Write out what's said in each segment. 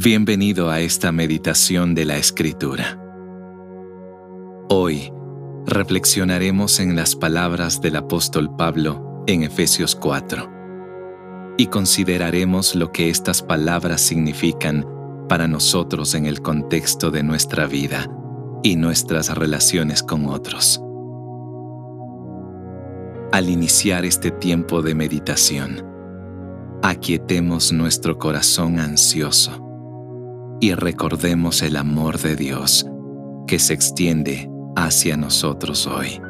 Bienvenido a esta meditación de la Escritura. Hoy reflexionaremos en las palabras del apóstol Pablo en Efesios 4 y consideraremos lo que estas palabras significan para nosotros en el contexto de nuestra vida y nuestras relaciones con otros. Al iniciar este tiempo de meditación, aquietemos nuestro corazón ansioso y recordemos el amor de Dios que se extiende hacia nosotros hoy.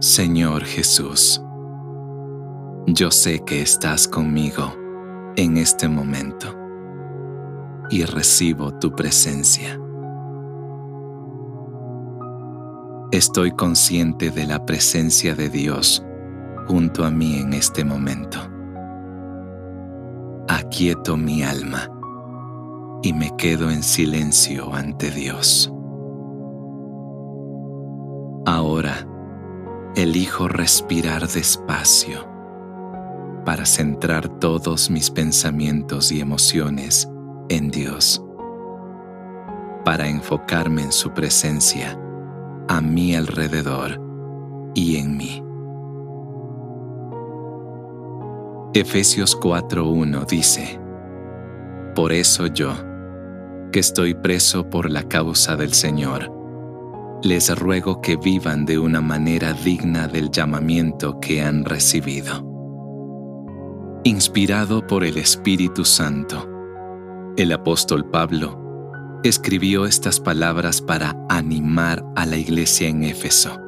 Señor Jesús, yo sé que estás conmigo en este momento y recibo tu presencia. Estoy consciente de la presencia de Dios junto a mí en este momento aquieto mi alma y me quedo en silencio ante Dios. Ahora elijo respirar despacio para centrar todos mis pensamientos y emociones en Dios, para enfocarme en su presencia a mi alrededor y en mí. Efesios 4.1 dice, Por eso yo, que estoy preso por la causa del Señor, les ruego que vivan de una manera digna del llamamiento que han recibido. Inspirado por el Espíritu Santo, el apóstol Pablo escribió estas palabras para animar a la iglesia en Éfeso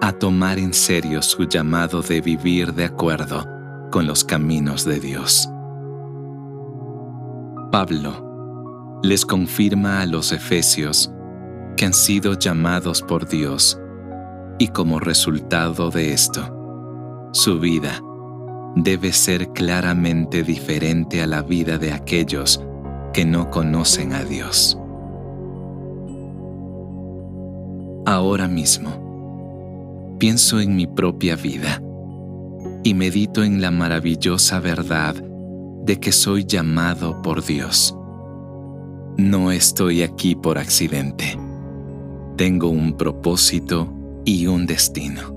a tomar en serio su llamado de vivir de acuerdo con los caminos de Dios. Pablo les confirma a los efesios que han sido llamados por Dios y como resultado de esto, su vida debe ser claramente diferente a la vida de aquellos que no conocen a Dios. Ahora mismo, pienso en mi propia vida y medito en la maravillosa verdad de que soy llamado por Dios. No estoy aquí por accidente. Tengo un propósito y un destino.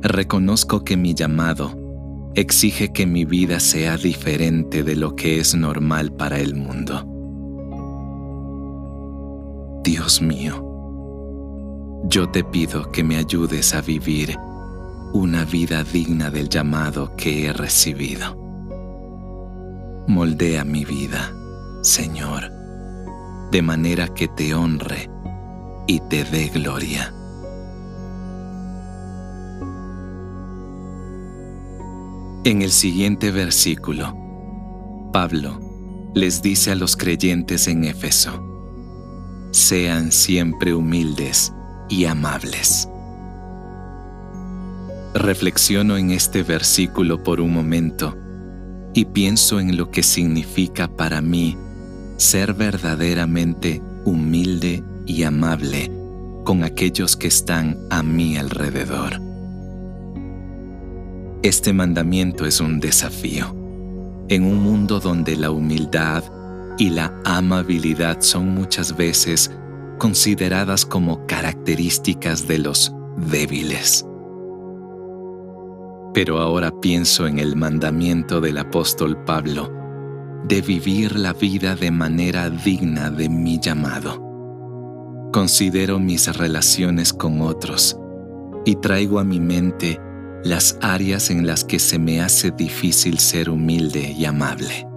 Reconozco que mi llamado exige que mi vida sea diferente de lo que es normal para el mundo. Dios mío, yo te pido que me ayudes a vivir una vida digna del llamado que he recibido. Moldea mi vida, Señor, de manera que te honre y te dé gloria. En el siguiente versículo, Pablo les dice a los creyentes en Éfeso, sean siempre humildes y amables. Reflexiono en este versículo por un momento y pienso en lo que significa para mí ser verdaderamente humilde y amable con aquellos que están a mi alrededor. Este mandamiento es un desafío. En un mundo donde la humildad y la amabilidad son muchas veces consideradas como características de los débiles pero ahora pienso en el mandamiento del apóstol Pablo de vivir la vida de manera digna de mi llamado. Considero mis relaciones con otros y traigo a mi mente las áreas en las que se me hace difícil ser humilde y amable.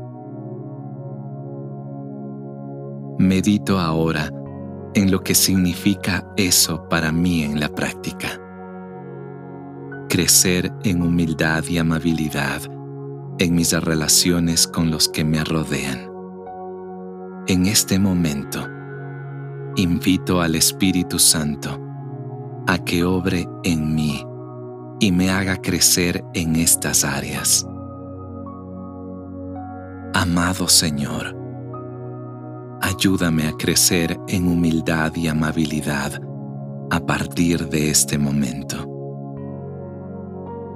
Medito ahora en lo que significa eso para mí en la práctica crecer en humildad y amabilidad en mis relaciones con los que me rodean. En este momento, invito al Espíritu Santo a que obre en mí y me haga crecer en estas áreas. Amado Señor, ayúdame a crecer en humildad y amabilidad a partir de este momento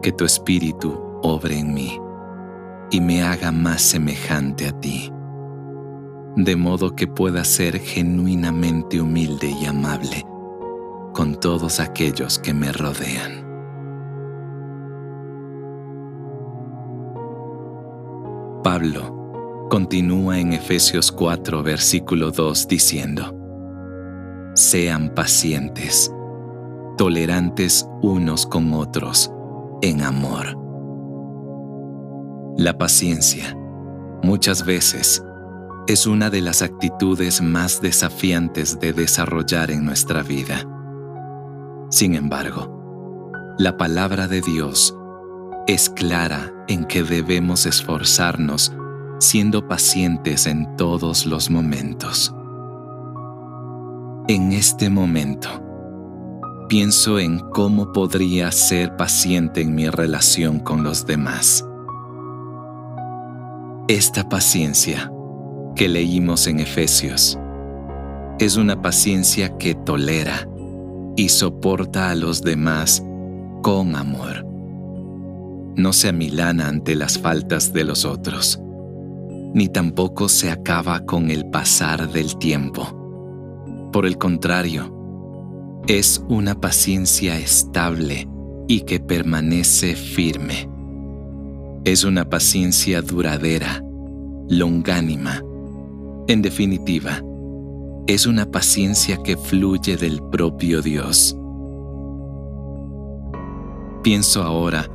que tu espíritu obre en mí y me haga más semejante a ti, de modo que pueda ser genuinamente humilde y amable con todos aquellos que me rodean. Pablo continúa en Efesios 4, versículo 2 diciendo, Sean pacientes, tolerantes unos con otros, en amor la paciencia, muchas veces, es una de las actitudes más desafiantes de desarrollar en nuestra vida. Sin embargo, la palabra de Dios es clara en que debemos esforzarnos siendo pacientes en todos los momentos. En este momento, pienso en cómo podría ser paciente en mi relación con los demás. Esta paciencia que leímos en Efesios es una paciencia que tolera y soporta a los demás con amor. No se amilana ante las faltas de los otros, ni tampoco se acaba con el pasar del tiempo. Por el contrario, es una paciencia estable y que permanece firme es una paciencia duradera, longánima. En definitiva, es una paciencia que fluye del propio Dios. Pienso ahora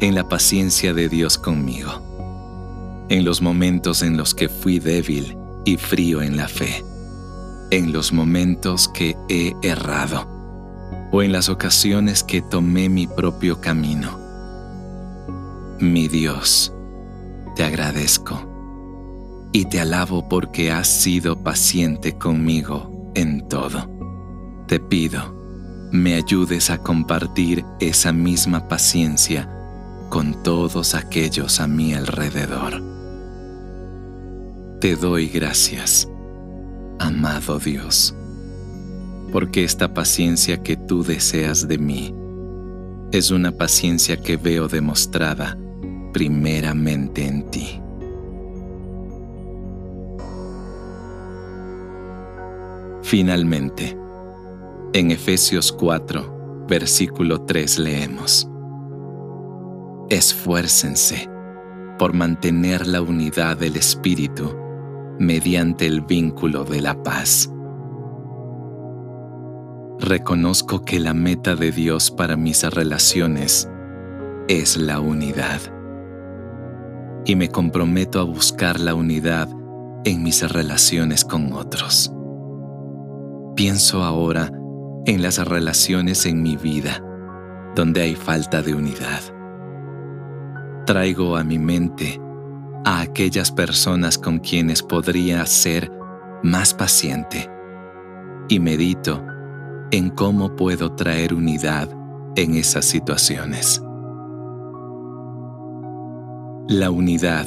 en la paciencia de Dios conmigo, en los momentos en los que fui débil y frío en la fe, en los momentos que he errado o en las ocasiones que tomé mi propio camino mi Dios, te agradezco y te alabo porque has sido paciente conmigo en todo. Te pido, me ayudes a compartir esa misma paciencia con todos aquellos a mi alrededor. Te doy gracias, amado Dios, porque esta paciencia que tú deseas de mí es una paciencia que veo demostrada primeramente en ti. Finalmente, en Efesios 4, versículo 3 leemos, Esfuércense por mantener la unidad del Espíritu mediante el vínculo de la paz. Reconozco que la meta de Dios para mis relaciones es la unidad y me comprometo a buscar la unidad en mis relaciones con otros. Pienso ahora en las relaciones en mi vida donde hay falta de unidad. Traigo a mi mente a aquellas personas con quienes podría ser más paciente y medito en cómo puedo traer unidad en esas situaciones. La unidad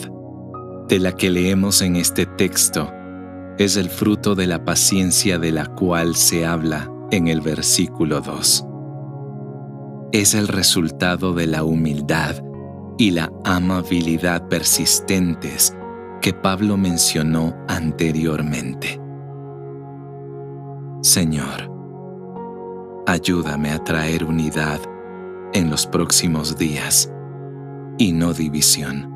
de la que leemos en este texto es el fruto de la paciencia de la cual se habla en el versículo 2. Es el resultado de la humildad y la amabilidad persistentes que Pablo mencionó anteriormente. Señor, ayúdame a traer unidad en los próximos días y no división.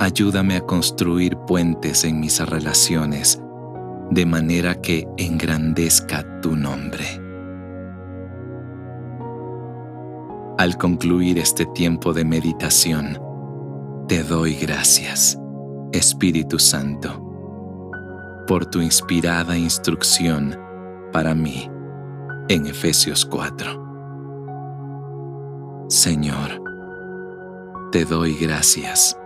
Ayúdame a construir puentes en mis relaciones de manera que engrandezca tu nombre. Al concluir este tiempo de meditación, te doy gracias, Espíritu Santo, por tu inspirada instrucción para mí en Efesios 4. Señor, te doy gracias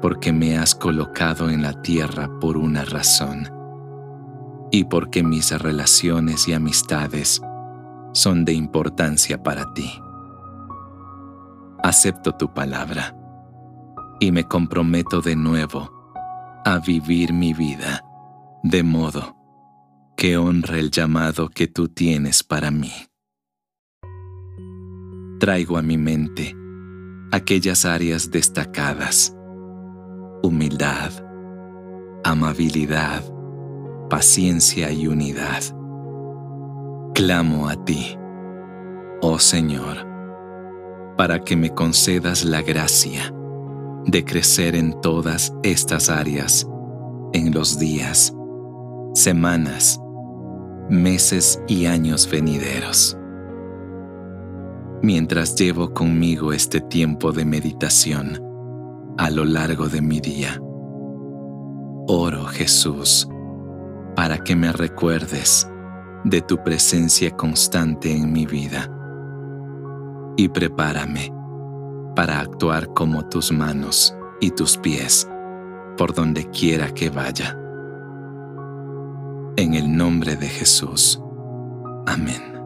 porque me has colocado en la tierra por una razón y porque mis relaciones y amistades son de importancia para ti. Acepto tu palabra y me comprometo de nuevo a vivir mi vida de modo que honre el llamado que tú tienes para mí. Traigo a mi mente aquellas áreas destacadas, humildad, amabilidad, paciencia y unidad. Clamo a ti, oh Señor, para que me concedas la gracia de crecer en todas estas áreas en los días, semanas, meses y años venideros. Mientras llevo conmigo este tiempo de meditación a lo largo de mi día, oro Jesús para que me recuerdes de tu presencia constante en mi vida y prepárame para actuar como tus manos y tus pies por donde quiera que vaya. En el nombre de Jesús. Amén.